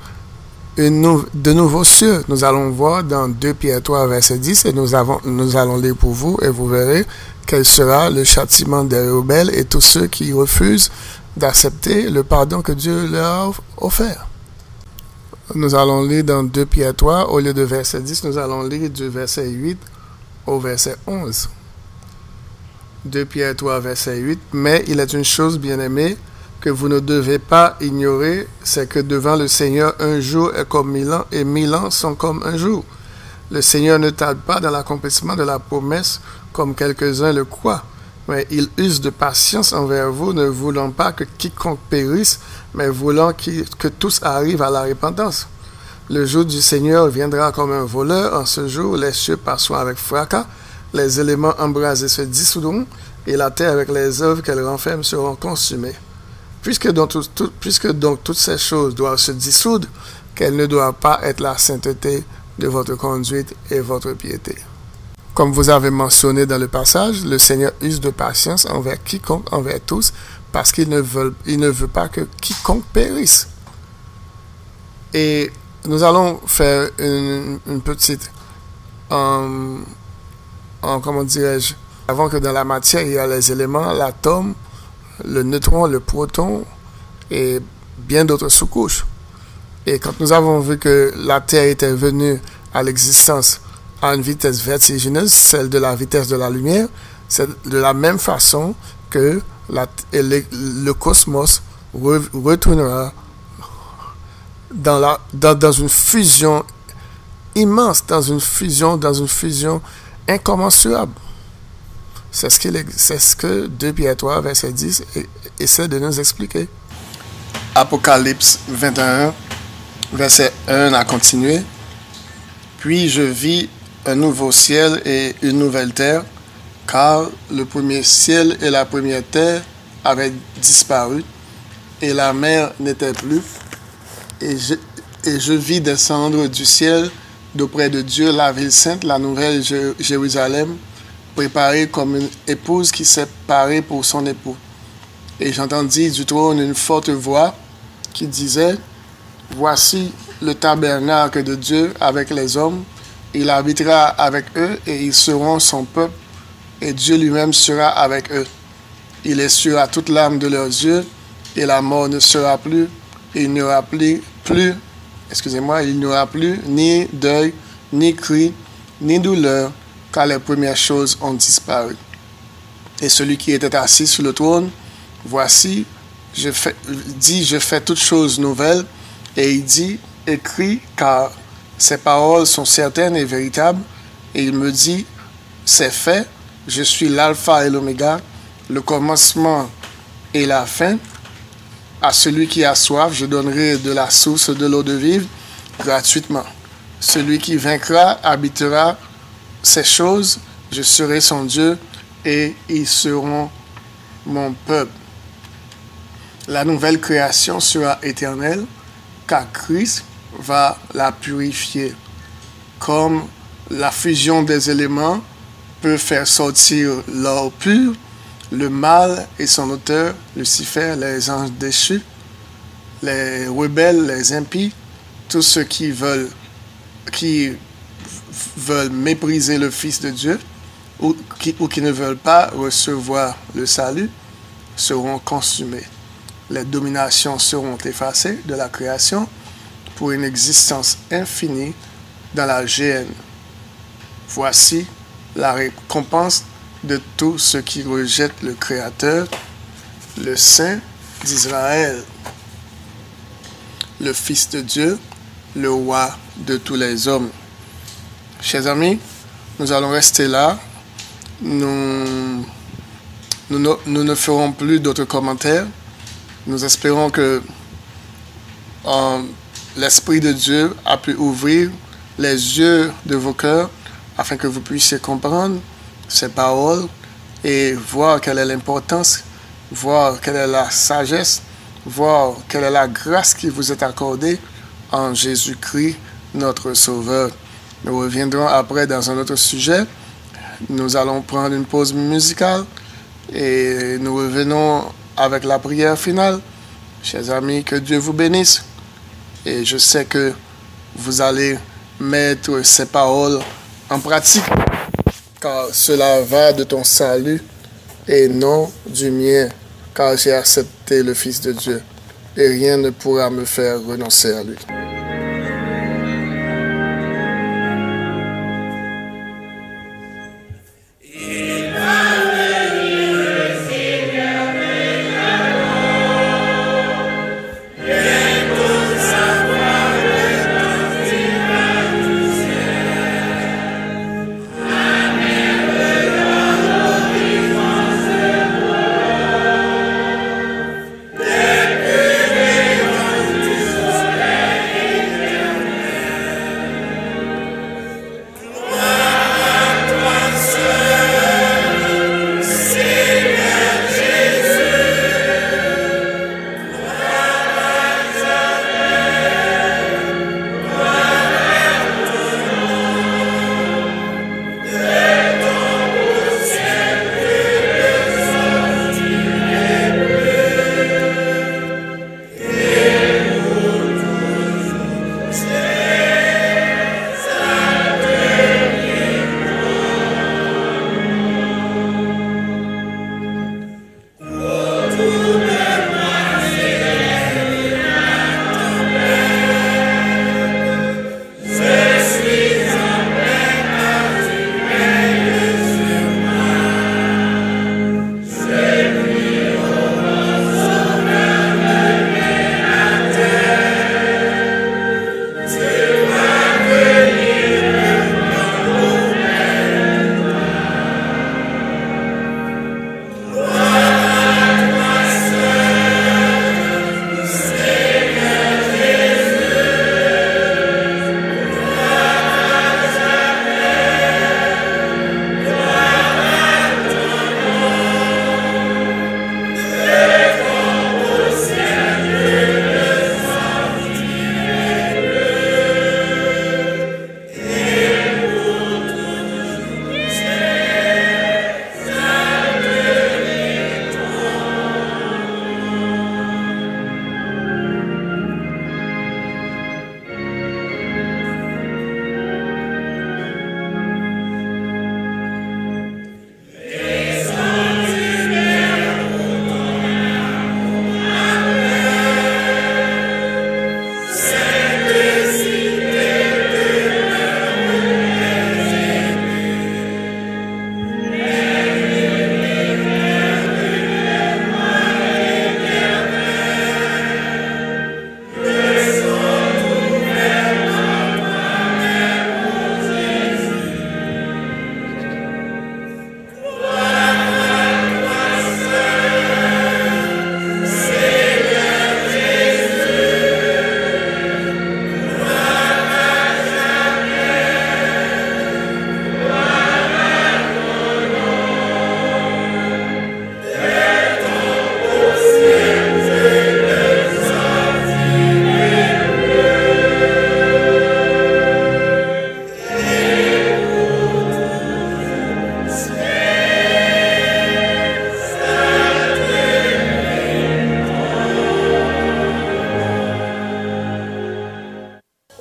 une de nouveaux cieux. Nous allons voir dans 2 Pierre 3, verset 10, et nous, avons, nous allons lire pour vous, et vous verrez quel sera le châtiment des rebelles et tous ceux qui refusent d'accepter le pardon que Dieu leur a offert. Nous allons lire dans 2 Pierre 3, au lieu de verset 10, nous allons lire du verset 8 au verset 11. 2 Pierre 3, verset 8. Mais il est une chose, bien aimée, que vous ne devez pas ignorer, c'est que devant le Seigneur, un jour est comme mille ans et mille ans sont comme un jour. Le Seigneur ne tarde pas dans l'accomplissement de la promesse comme quelques-uns le croient, mais il use de patience envers vous, ne voulant pas que quiconque périsse, mais voulant que tous arrivent à la repentance. Le jour du Seigneur viendra comme un voleur. En ce jour, les cieux passeront avec fracas, les éléments embrasés se dissoudront, et la terre avec les œuvres qu'elle renferme seront consumées. Puisque donc, toutes ces choses doivent se dissoudre, qu'elle ne doit pas être la sainteté de votre conduite et votre piété. Comme vous avez mentionné dans le passage, le Seigneur use de patience envers quiconque, envers tous, parce qu'il ne veut, il ne veut pas que quiconque périsse. Et nous allons faire une, petite, en, comment dirais-je, avant que dans la matière, il y a les éléments, l'atome, le neutron, le proton et bien d'autres sous-couches. Et quand nous avons vu que la Terre était venue à l'existence à une vitesse vertigineuse, celle de la vitesse de la lumière, c'est de la même façon que le, cosmos retournera dans, la, dans, une fusion immense, dans une fusion, dans une fusion incommensurable. C'est ce, c'est ce que 2 Pierre 3, verset 10, essaie de nous expliquer. Apocalypse 21, verset 1 a continué. Puis je vis un nouveau ciel et une nouvelle terre, car le premier ciel et la première terre avaient disparu, et la mer n'était plus. Et je, vis descendre du ciel d'auprès de Dieu la ville sainte, la nouvelle Jérusalem, préparée comme une épouse qui s'est parée pour son époux. Et j'entendis du trône une forte voix qui disait, Voici le tabernacle de Dieu avec les hommes. Il habitera avec eux et ils seront son peuple et Dieu lui-même sera avec eux. Il essuiera toute l'âme de leurs yeux et la mort ne sera plus. il n'y aura plus, plus excusez-moi, il n'y aura plus ni deuil, ni cri, ni douleur, car les premières choses ont disparu. Et celui qui était assis sur le trône, voici, dit, je fais toutes choses nouvelles. Et il dit, écrit, car ces paroles sont certaines et véritables. Et il me dit, c'est fait, je suis l'alpha et l'oméga, le commencement et la fin. À celui qui a soif, je donnerai de la source de l'eau de vivre gratuitement. Celui qui vaincra habitera ces choses, je serai son Dieu et ils seront mon peuple. La nouvelle création sera éternelle car Christ va la purifier. Comme la fusion des éléments peut faire sortir l'or pur, le mal et son auteur, Lucifer, les anges déchus, les rebelles, les impies, tous ceux qui veulent, qui veulent mépriser le Fils de Dieu ou qui, ou qui ne veulent pas recevoir le salut seront consumés. Les dominations seront effacées de la création pour une existence infinie dans la géhenne. Voici la récompense de tous ceux qui rejettent le Créateur, le Saint d'Israël, le Fils de Dieu, le roi de tous les hommes. Chers amis, nous allons rester là. Nous, nous, ne, ferons plus d'autres commentaires. Nous espérons que l'Esprit de Dieu a pu ouvrir les yeux de vos cœurs afin que vous puissiez comprendre ces paroles et voir quelle est l'importance, voir quelle est la sagesse, voir quelle est la grâce qui vous est accordée en Jésus-Christ, notre Sauveur. Nous reviendrons après dans un autre sujet. Nous allons prendre une pause musicale et nous revenons avec la prière finale. Chers amis, que Dieu vous bénisse. Et je sais que vous allez mettre ces paroles en pratique, car cela va de ton salut et non du mien, car j'ai accepté le Fils de Dieu, et rien ne pourra me faire renoncer à lui.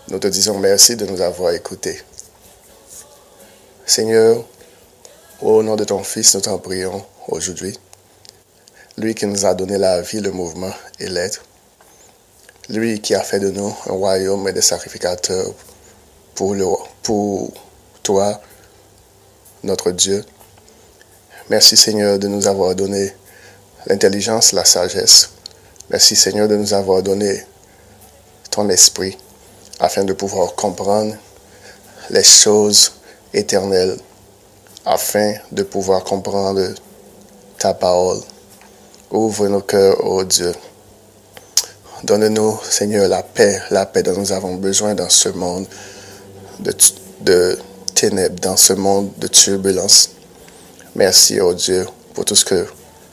Disons merci de nous avoir écoutés. Seigneur, au nom de ton Fils, nous t'en prions aujourd'hui. Lui qui nous a donné la vie, le mouvement et l'être. Lui qui a fait de nous un royaume et des sacrificateurs pour, le, pour toi, notre Dieu. Merci Seigneur de nous avoir donné l'intelligence, la sagesse. Merci Seigneur de nous avoir donné ton esprit afin de pouvoir comprendre les choses éternelles, afin de pouvoir comprendre ta parole. Ouvre nos cœurs, ô Dieu. Donne-nous, Seigneur, la paix, la paix dont nous avons besoin dans ce monde de, ténèbres, dans ce monde de turbulence. Merci, ô Dieu, pour tout ce que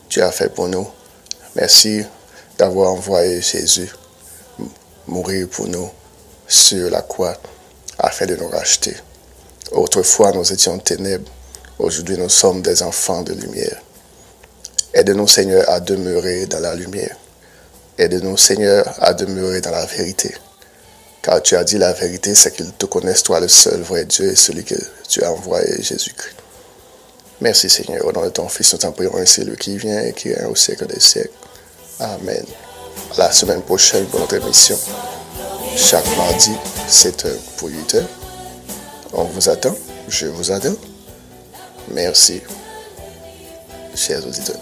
tu as fait pour nous. Merci d'avoir envoyé Jésus mourir pour nous sur la croix afin de nous racheter. Autrefois, nous étions ténèbres. Aujourd'hui, nous sommes des enfants de lumière. Aide-nous, Seigneur, à demeurer dans la lumière. Aide-nous, Seigneur, à demeurer dans la vérité. Car tu as dit la vérité, c'est qu'ils te connaissent, toi le seul vrai Dieu et celui que tu as envoyé, Jésus-Christ. Merci, Seigneur. Au nom de ton Fils, nous t'en prions ainsi, lui qui vient et qui est au siècle des siècles. Amen. À la semaine prochaine pour notre émission. Chaque mardi, 7h pour 8h. On vous attend. Je vous attends. Merci, chers auditeurs.